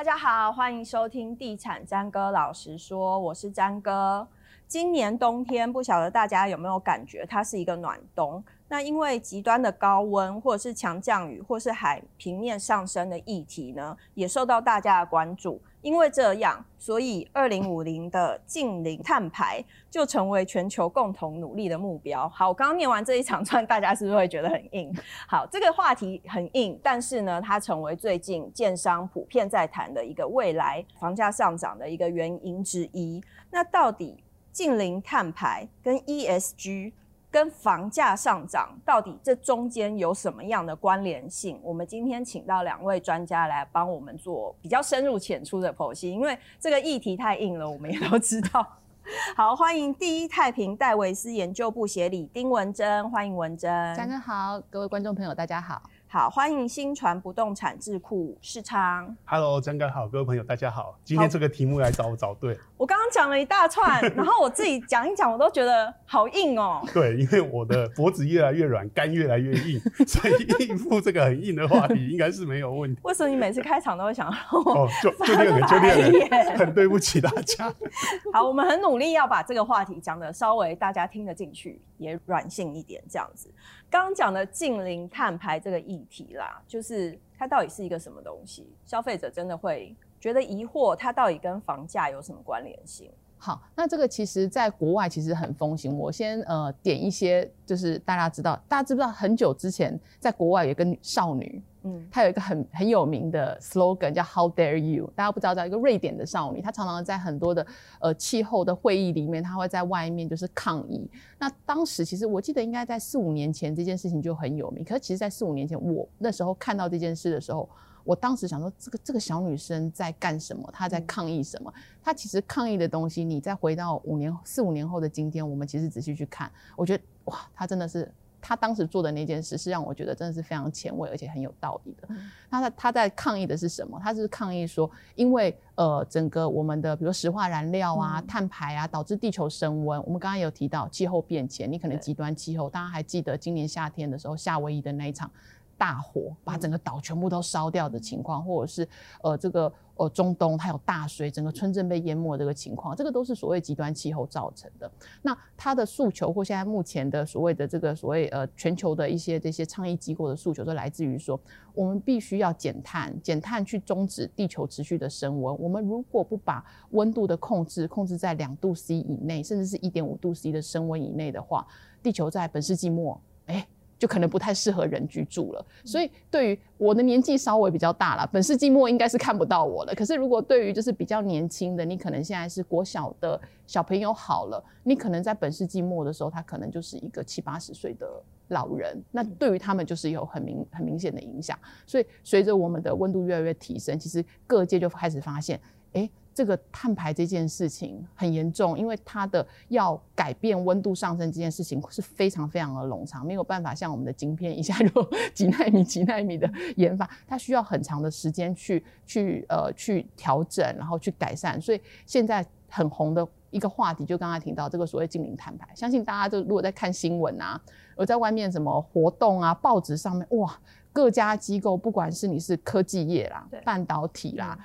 大家好，欢迎收听《地产詹哥老实说》，我是詹哥。今年冬天，不晓得大家有没有感觉，它是一个暖冬。那因为极端的高温，或者是强降雨，或是海平面上升的议题呢，也受到大家的关注。因为这样，所以二零五零的净零碳排就成为全球共同努力的目标。好，我刚刚念完这一长串，大家是不是会觉得很硬？好，这个话题很硬，但是呢，它成为最近建商普遍在谈的一个未来房价上涨的一个原因之一。那到底净零碳排跟 ESG？跟房价上涨到底这中间有什么样的关联性？我们今天请到两位专家来帮我们做比较深入浅出的剖析，因为这个议题太硬了，我们也都知道。好，欢迎第一太平戴维斯研究部协理丁文珍，欢迎文珍。大家好，各位观众朋友，大家好。好，欢迎新传不动产智库世昌。Hello，张哥好，各位朋友大家好。今天这个题目来找我找对。我刚刚讲了一大串，然后我自己讲一讲，我都觉得好硬哦。对，因为我的脖子越来越软，肝越来越硬，所以应付这个很硬的话题应该是没有问题。为什么你每次开场都会想让我哦，就 就那个，就那个，很对不起大家。好，我们很努力要把这个话题讲得稍微大家听得进去，也软性一点，这样子。刚刚讲的近邻碳排这个议题啦，就是它到底是一个什么东西？消费者真的会觉得疑惑，它到底跟房价有什么关联性？好，那这个其实在国外其实很风行。我先呃点一些，就是大家知道，大家知不知道很久之前在国外有一个少女。嗯，他有一个很很有名的 slogan 叫 How dare you？大家不知道，叫一个瑞典的少女，她常常在很多的呃气候的会议里面，她会在外面就是抗议。那当时其实我记得应该在四五年前这件事情就很有名。可是其实，在四五年前我那时候看到这件事的时候，我当时想说，这个这个小女生在干什么？她在抗议什么？她其实抗议的东西，你再回到五年四五年后的今天，我们其实仔细去看，我觉得哇，她真的是。他当时做的那件事是让我觉得真的是非常前卫，而且很有道理的。他在他在抗议的是什么？他是抗议说，因为呃整个我们的比如石化燃料啊、碳排啊，导致地球升温。我们刚刚有提到气候变迁，你可能极端气候，大家还记得今年夏天的时候，夏威夷的那一场。大火把整个岛全部都烧掉的情况，或者是呃这个呃中东它有大水，整个村镇被淹没这个情况，这个都是所谓极端气候造成的。那它的诉求或现在目前的所谓的这个所谓呃全球的一些这些倡议机构的诉求，都来自于说，我们必须要减碳，减碳去终止地球持续的升温。我们如果不把温度的控制控制在两度 C 以内，甚至是一点五度 C 的升温以内的话，地球在本世纪末，哎。就可能不太适合人居住了，所以对于我的年纪稍微比较大了，本世纪末应该是看不到我了。可是如果对于就是比较年轻的，你可能现在是国小的小朋友好了，你可能在本世纪末的时候，他可能就是一个七八十岁的老人，那对于他们就是有很明很明显的影响。所以随着我们的温度越来越提升，其实各界就开始发现，哎。这个碳排这件事情很严重，因为它的要改变温度上升这件事情是非常非常的冗长，没有办法像我们的晶片一下就几奈米几奈米的研发，它需要很长的时间去去呃去调整，然后去改善。所以现在很红的一个话题，就刚才提到这个所谓净零碳排，相信大家就如果在看新闻啊，而在外面什么活动啊，报纸上面哇，各家机构不管是你是科技业啦、半导体啦。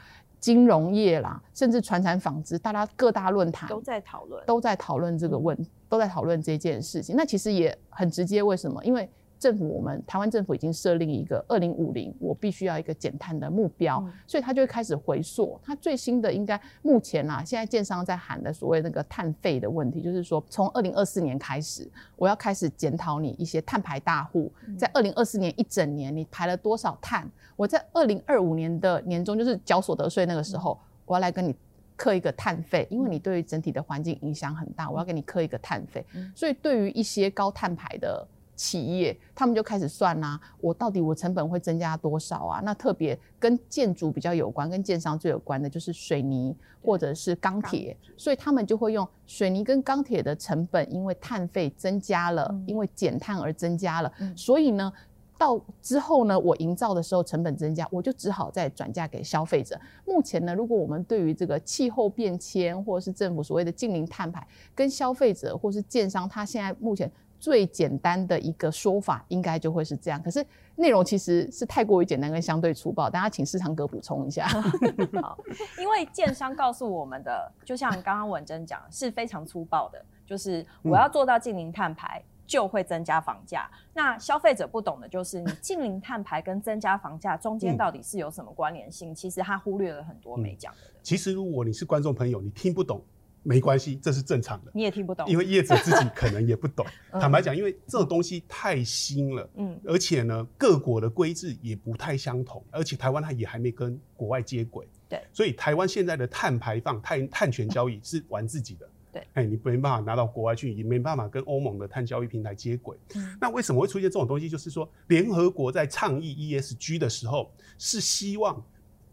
金融业啦，甚至传产纺织，大家各大论坛都在讨论，都在讨论这个问，都在讨论这件事情。那其实也很直接，为什么？因为政府，我们台湾政府已经设立一个二零五零，我必须要一个减碳的目标，嗯、所以他就会开始回溯。他最新的应该目前啊，现在建商在喊的所谓那个碳费的问题，就是说从二零二四年开始，我要开始检讨你一些碳排大户，在二零二四年一整年你排了多少碳，我在二零二五年的年终就是缴所得税那个时候。我要来跟你刻一个碳费，因为你对于整体的环境影响很大，我要给你刻一个碳费。嗯、所以对于一些高碳排的企业，他们就开始算啦、啊，我到底我成本会增加多少啊？那特别跟建筑比较有关，跟建商最有关的就是水泥或者是钢铁，所以他们就会用水泥跟钢铁的成本，因为碳费增加了，嗯、因为减碳而增加了，嗯、所以呢，到之后呢，我营造的时候成本增加，我就只好再转嫁给消费者。目前呢，如果我们对于这个气候变迁或者是政府所谓的近零碳排，跟消费者或是建商，他现在目前。最简单的一个说法，应该就会是这样。可是内容其实是太过于简单跟相对粗暴，大家请市场哥补充一下。好，因为建商告诉我们的，就像刚刚文珍讲，是非常粗暴的，就是我要做到近零碳排，就会增加房价。嗯、那消费者不懂的就是，你近零碳排跟增加房价中间到底是有什么关联性？嗯、其实他忽略了很多没讲的、嗯。其实如果你是观众朋友，你听不懂。没关系，这是正常的。你也听不懂，因为业者自己可能也不懂。坦白讲，因为这种东西太新了，嗯，而且呢，各国的规制也不太相同，而且台湾它也还没跟国外接轨，对，所以台湾现在的碳排放、碳碳权交易是玩自己的，对，哎，你没办法拿到国外去，也没办法跟欧盟的碳交易平台接轨。嗯，那为什么会出现这种东西？就是说，联合国在倡议 ESG 的时候，是希望。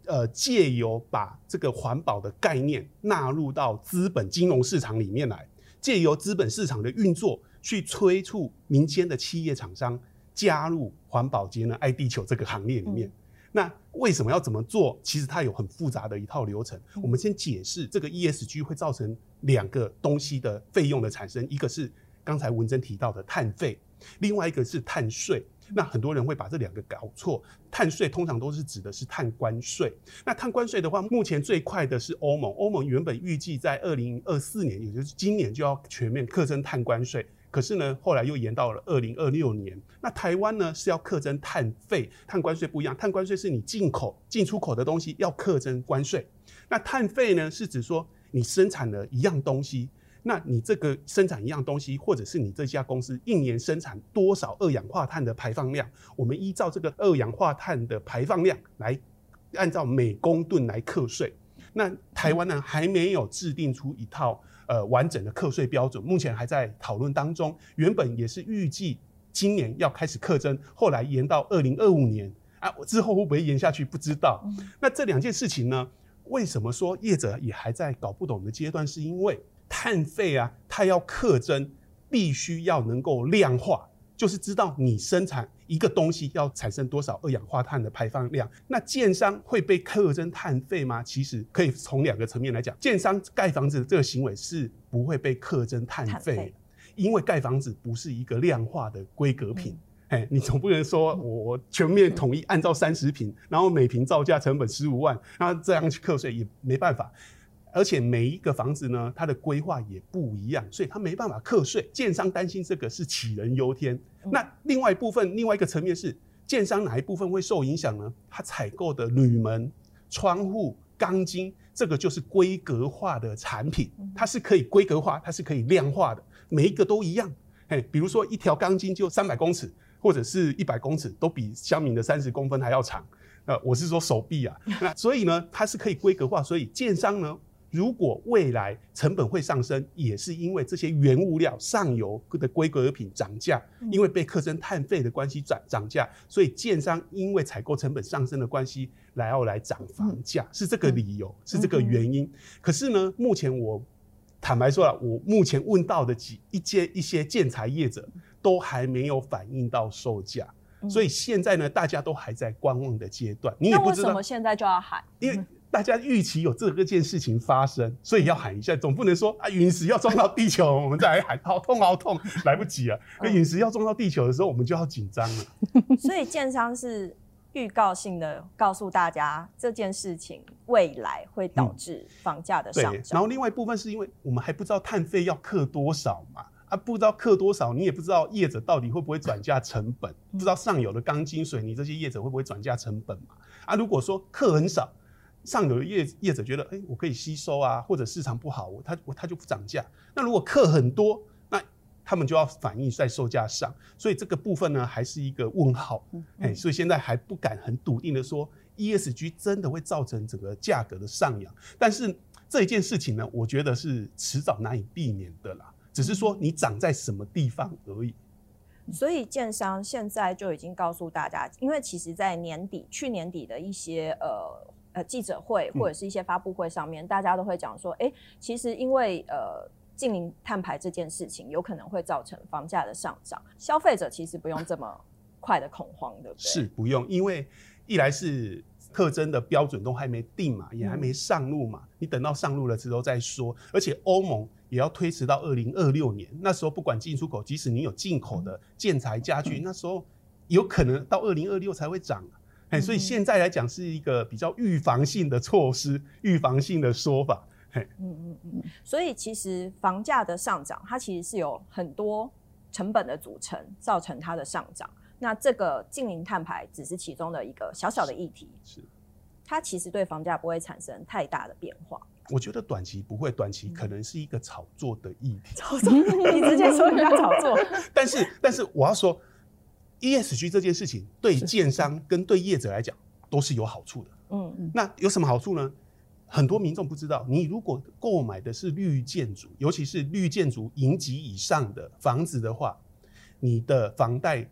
呃，借由把这个环保的概念纳入到资本金融市场里面来，借由资本市场的运作去催促民间的企业厂商加入环保节能爱地球这个行列里面。嗯、那为什么要怎么做？其实它有很复杂的一套流程。嗯、我们先解释这个 ESG 会造成两个东西的费用的产生，一个是刚才文珍提到的碳费，另外一个是碳税。那很多人会把这两个搞错，碳税通常都是指的是碳关税。那碳关税的话，目前最快的是欧盟，欧盟原本预计在二零二四年，也就是今年就要全面课征碳关税，可是呢，后来又延到了二零二六年。那台湾呢是要课征碳费，碳关税不一样，碳关税是你进口、进出口的东西要课征关税，那碳费呢是指说你生产了一样东西。那你这个生产一样东西，或者是你这家公司一年生产多少二氧化碳的排放量，我们依照这个二氧化碳的排放量来按照每公吨来课税。那台湾呢还没有制定出一套呃完整的课税标准，目前还在讨论当中。原本也是预计今年要开始课征，后来延到二零二五年啊，之后会不会延下去不知道。那这两件事情呢，为什么说业者也还在搞不懂的阶段？是因为。碳费啊，它要课征，必须要能够量化，就是知道你生产一个东西要产生多少二氧化碳的排放量。那建商会被课征碳费吗？其实可以从两个层面来讲，建商盖房子的这个行为是不会被课征碳费，因为盖房子不是一个量化的规格品。哎，你总不能说我全面统一按照三十平，然后每平造价成本十五万，那这样去课税也没办法。而且每一个房子呢，它的规划也不一样，所以它没办法课税。建商担心这个是杞人忧天。那另外一部分，另外一个层面是，建商哪一部分会受影响呢？它采购的铝门、窗户、钢筋，这个就是规格化的产品，它是可以规格化，它是可以量化的，每一个都一样。嘿，比如说一条钢筋就三百公尺，或者是一百公尺，都比乡民的三十公分还要长。呃，我是说手臂啊。那所以呢，它是可以规格化，所以建商呢。如果未来成本会上升，也是因为这些原物料上游的规格品涨价，因为被课征碳费的关系涨涨价，所以建商因为采购成本上升的关系，来要来涨房价，是这个理由，是这个原因。可是呢，目前我坦白说了，我目前问到的几一些一些建材业者，都还没有反映到售价，所以现在呢，大家都还在观望的阶段。你也不知道为什么现在就要喊，因为。大家预期有这个件事情发生，所以要喊一下，总不能说啊，陨石要撞到地球，我们再来喊，好痛好痛，来不及了。那陨石要撞到地球的时候，我们就要紧张了。所以建商是预告性的告诉大家这件事情未来会导致房价的上涨。然后另外一部分是因为我们还不知道碳费要克多少嘛，啊，不知道克多少，你也不知道业者到底会不会转嫁成本，不知道上游的钢筋水泥这些业者会不会转嫁成本嘛？啊，如果说克很少。上游的业业者觉得，哎、欸，我可以吸收啊，或者市场不好，我他我他就不涨价。那如果客很多，那他们就要反映在售价上。所以这个部分呢，还是一个问号。哎、欸，所以现在还不敢很笃定的说 ESG 真的会造成整个价格的上扬。但是这一件事情呢，我觉得是迟早难以避免的啦，只是说你涨在什么地方而已。所以建商现在就已经告诉大家，因为其实，在年底、去年底的一些呃呃记者会或者是一些发布会上面，嗯、大家都会讲说，哎、欸，其实因为呃净零碳排这件事情，有可能会造成房价的上涨，消费者其实不用这么快的恐慌，对不对？是不用，因为一来是特征的标准都还没定嘛，也还没上路嘛，嗯、你等到上路了之后再说，而且欧盟。也要推迟到二零二六年，那时候不管进出口，即使你有进口的建材家具，嗯、那时候有可能到二零二六才会涨。哎、嗯，所以现在来讲是一个比较预防性的措施，预防性的说法。嘿，嗯嗯嗯。所以其实房价的上涨，它其实是有很多成本的组成造成它的上涨。那这个净零碳排只是其中的一个小小的议题，是，是它其实对房价不会产生太大的变化。我觉得短期不会，短期可能是一个炒作的议题。炒作，你直接说人家炒作。但是，但是我要说，ESG 这件事情对建商跟对业者来讲都是有好处的。嗯，那有什么好处呢？很多民众不知道，你如果购买的是绿建筑，尤其是绿建筑银级以上的房子的话，你的房贷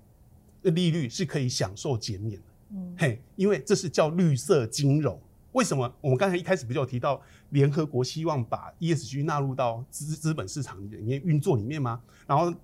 利率是可以享受减免的。嗯，嘿，因为这是叫绿色金融。为什么我们刚才一开始不就有提到联合国希望把 ESG 纳入到资资本市场里面运作里面吗？然后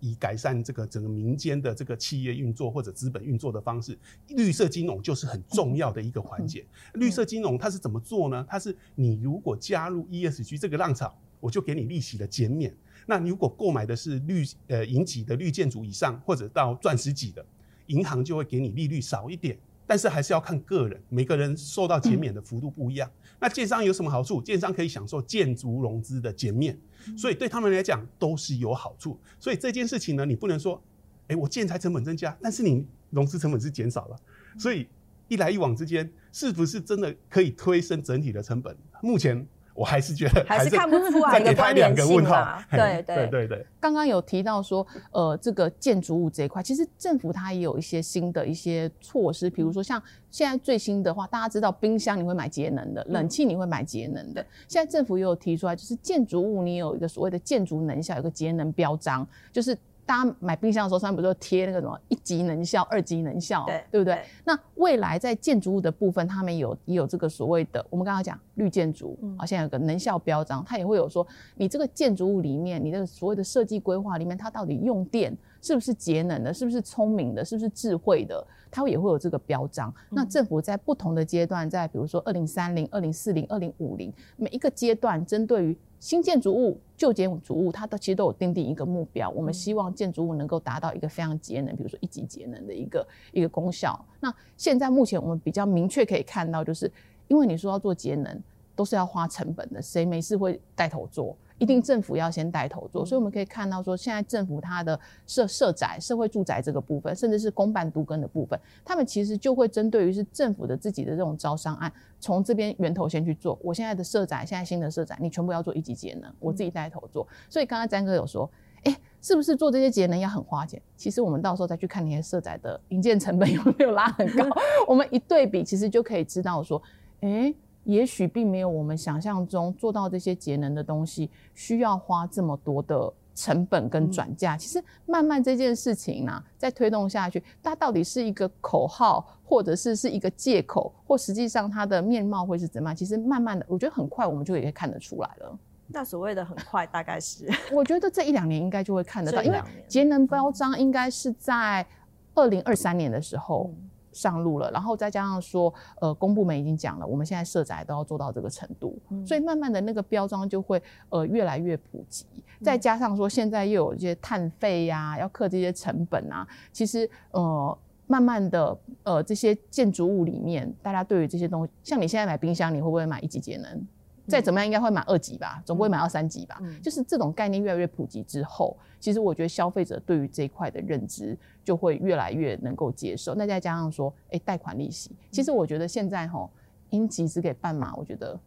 以改善这个整个民间的这个企业运作或者资本运作的方式，绿色金融就是很重要的一个环节。绿色金融它是怎么做呢？它是你如果加入 ESG 这个浪潮，我就给你利息的减免。那你如果购买的是绿呃银级的绿建筑以上或者到钻石级的，银行就会给你利率少一点。但是还是要看个人，每个人受到减免的幅度不一样。嗯、那建商有什么好处？建商可以享受建筑融资的减免，嗯、所以对他们来讲都是有好处。所以这件事情呢，你不能说，哎、欸，我建材成本增加，但是你融资成本是减少了，所以一来一往之间，是不是真的可以推升整体的成本？目前。我还是觉得还是看不出来的关联性嘛。对对对对。刚刚有提到说，呃，这个建筑物这一块，其实政府它也有一些新的一些措施，比如说像现在最新的话，大家知道冰箱你会买节能的，冷气你会买节能的。现在政府也有提出来，就是建筑物你有一个所谓的建筑能效，有个节能标章，就是。大家买冰箱的时候，上面不是贴那个什么一级能效、二级能效，对，对不对？对，那未来在建筑物的部分，他们有也有这个所谓的，我们刚刚讲绿建筑，啊，现在有个能效标章，它也会有说，你这个建筑物里面，你的所谓的设计规划里面，它到底用电是不是节能的，是不是聪明的，是不是智慧的，它也会有这个标章。那政府在不同的阶段，在比如说二零三零、二零四零、二零五零，每一个阶段针对于。新建筑物、旧建筑物，它都其实都有定定一个目标。我们希望建筑物能够达到一个非常节能，比如说一级节能的一个一个功效。那现在目前我们比较明确可以看到，就是因为你说要做节能，都是要花成本的，谁没事会带头做？一定政府要先带头做，所以我们可以看到说，现在政府它的社社宅、社会住宅这个部分，甚至是公办都更的部分，他们其实就会针对于是政府的自己的这种招商案，从这边源头先去做。我现在的社宅，现在新的社宅，你全部要做一级节能，我自己带头做。所以刚刚詹哥有说，哎、欸，是不是做这些节能要很花钱？其实我们到时候再去看那些社宅的营建成本有没有拉很高，我们一对比，其实就可以知道说，哎、欸。也许并没有我们想象中做到这些节能的东西需要花这么多的成本跟转嫁。其实慢慢这件事情呢、啊，再推动下去，它到底是一个口号，或者是是一个借口，或实际上它的面貌会是怎么样？其实慢慢的，我觉得很快我们就也可以看得出来了。那所谓的很快，大概是？我觉得这一两年应该就会看得到，因为节能标章应该是在二零二三年的时候。嗯上路了，然后再加上说，呃，公部门已经讲了，我们现在社宅都要做到这个程度，嗯、所以慢慢的那个标章就会呃越来越普及。嗯、再加上说，现在又有一些碳费呀、啊，要克这些成本啊，其实呃慢慢的呃这些建筑物里面，大家对于这些东西，像你现在买冰箱，你会不会买一级节能？再怎么样，应该会买二级吧，总不会买到三级吧？嗯、就是这种概念越来越普及之后，其实我觉得消费者对于这一块的认知就会越来越能够接受。那再加上说，哎、欸，贷款利息，其实我觉得现在哈，应急只给半码，我觉得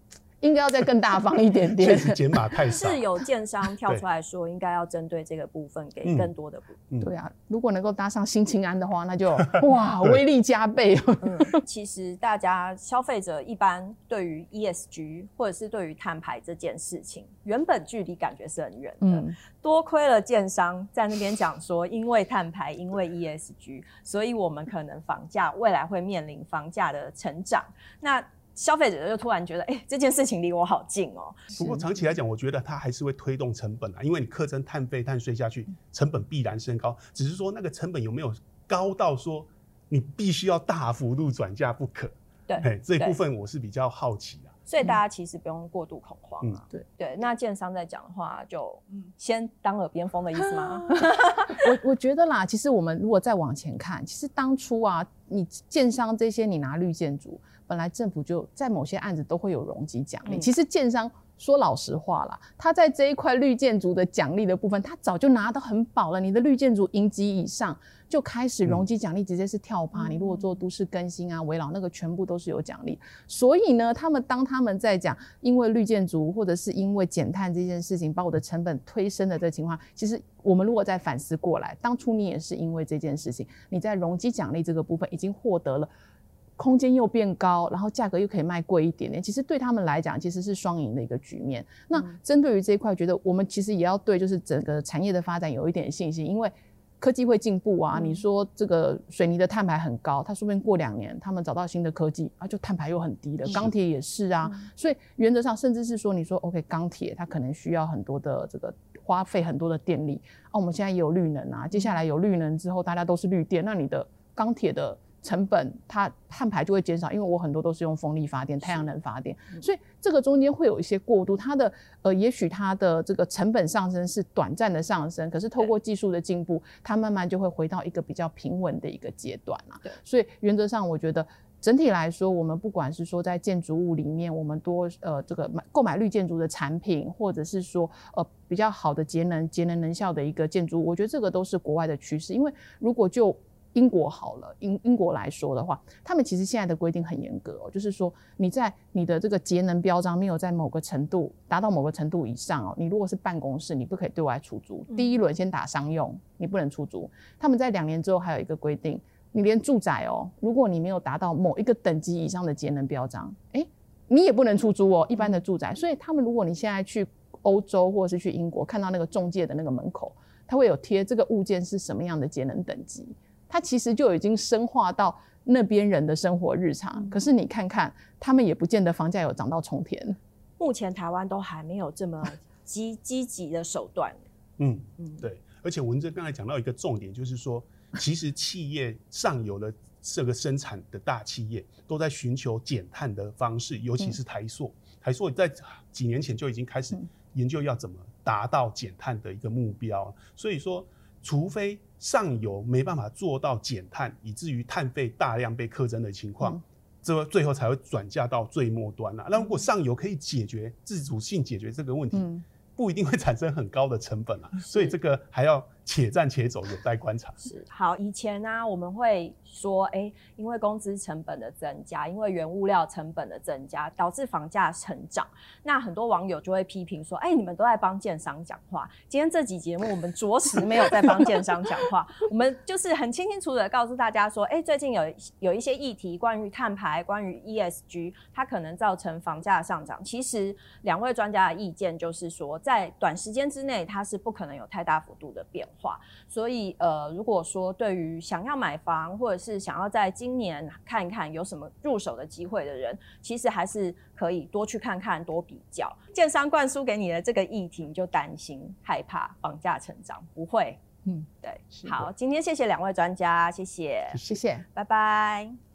应该要再更大方一点点。确实减码太少。是有建商 跳出来说，应该要针对这个部分给更多的补。嗯、对啊，如果能够搭上新青安的话，那就 哇，威力加倍。嗯，其实大家消费者一般对于 ESG 或者是对于碳排这件事情，原本距离感觉是很远的。嗯、多亏了建商在那边讲说，因为碳排，因为 ESG，所以我们可能房价未来会面临房价的成长。那消费者就突然觉得，哎、欸，这件事情离我好近哦、喔。不过长期来讲，我觉得它还是会推动成本啊，因为你课征碳费、碳税下去，成本必然升高。只是说那个成本有没有高到说你必须要大幅度转嫁不可？对，这一部分我是比较好奇啊。所以大家其实不用过度恐慌啊。对、嗯、对，那建商在讲的话，就先当耳边风的意思吗？我我觉得啦，其实我们如果再往前看，其实当初啊，你建商这些，你拿绿建筑。本来政府就在某些案子都会有容积奖励。嗯、其实建商说老实话啦，他在这一块绿建筑的奖励的部分，他早就拿得很饱了。你的绿建筑银级以上就开始容积奖励，直接是跳趴。嗯、你如果做都市更新啊、围绕那个，全部都是有奖励。所以呢，他们当他们在讲因为绿建筑或者是因为减碳这件事情把我的成本推升的这情况，其实我们如果再反思过来，当初你也是因为这件事情，你在容积奖励这个部分已经获得了。空间又变高，然后价格又可以卖贵一点点，其实对他们来讲，其实是双赢的一个局面。那针对于这一块，觉得我们其实也要对就是整个产业的发展有一点信心，因为科技会进步啊。你说这个水泥的碳排很高，它说不定过两年他们找到新的科技啊，就碳排又很低了。钢铁也是啊，所以原则上甚至是说，你说 OK，钢铁它可能需要很多的这个花费很多的电力啊。我们现在也有绿能啊，接下来有绿能之后，大家都是绿电，那你的钢铁的。成本它碳排就会减少，因为我很多都是用风力发电、太阳能发电，所以这个中间会有一些过渡。它的呃，也许它的这个成本上升是短暂的上升，可是透过技术的进步，它慢慢就会回到一个比较平稳的一个阶段啊。对，所以原则上我觉得整体来说，我们不管是说在建筑物里面，我们多呃这个买购买绿建筑的产品，或者是说呃比较好的节能节能能效的一个建筑物，我觉得这个都是国外的趋势。因为如果就英国好了，英英国来说的话，他们其实现在的规定很严格哦，就是说你在你的这个节能标章没有在某个程度达到某个程度以上哦，你如果是办公室，你不可以对外出租。第一轮先打商用，你不能出租。他们在两年之后还有一个规定，你连住宅哦，如果你没有达到某一个等级以上的节能标章，诶，你也不能出租哦，一般的住宅。所以他们如果你现在去欧洲或者是去英国，看到那个中介的那个门口，他会有贴这个物件是什么样的节能等级。它其实就已经深化到那边人的生活日常，嗯、可是你看看，他们也不见得房价有涨到冲天。目前台湾都还没有这么积 积极的手段。嗯嗯，对。而且文哲刚才讲到一个重点，就是说，其实企业上游的这个生产的大企业都在寻求减碳的方式，尤其是台塑。嗯、台塑在几年前就已经开始研究要怎么达到减碳的一个目标。所以说，除非上游没办法做到减碳，以至于碳费大量被课征的情况，嗯、这最后才会转嫁到最末端了。那如果上游可以解决自主性解决这个问题，嗯、不一定会产生很高的成本啊。所以这个还要。且战且走，有待观察。是好，以前呢、我们会说，哎、因为工资成本的增加，因为原物料成本的增加，导致房价成长。那很多网友就会批评说，哎、你们都在帮建商讲话。今天这集节目，我们着实没有在帮建商讲话，我们就是很清清楚楚的告诉大家说，哎、最近有有一些议题，关于碳排，关于 ESG，它可能造成房价上涨。其实两位专家的意见就是说，在短时间之内，它是不可能有太大幅度的变化。所以呃，如果说对于想要买房或者是想要在今年看一看有什么入手的机会的人，其实还是可以多去看看，多比较。建商灌输给你的这个议题，你就担心害怕房价成长不会？嗯，对。好，今天谢谢两位专家，谢谢，谢谢，拜拜。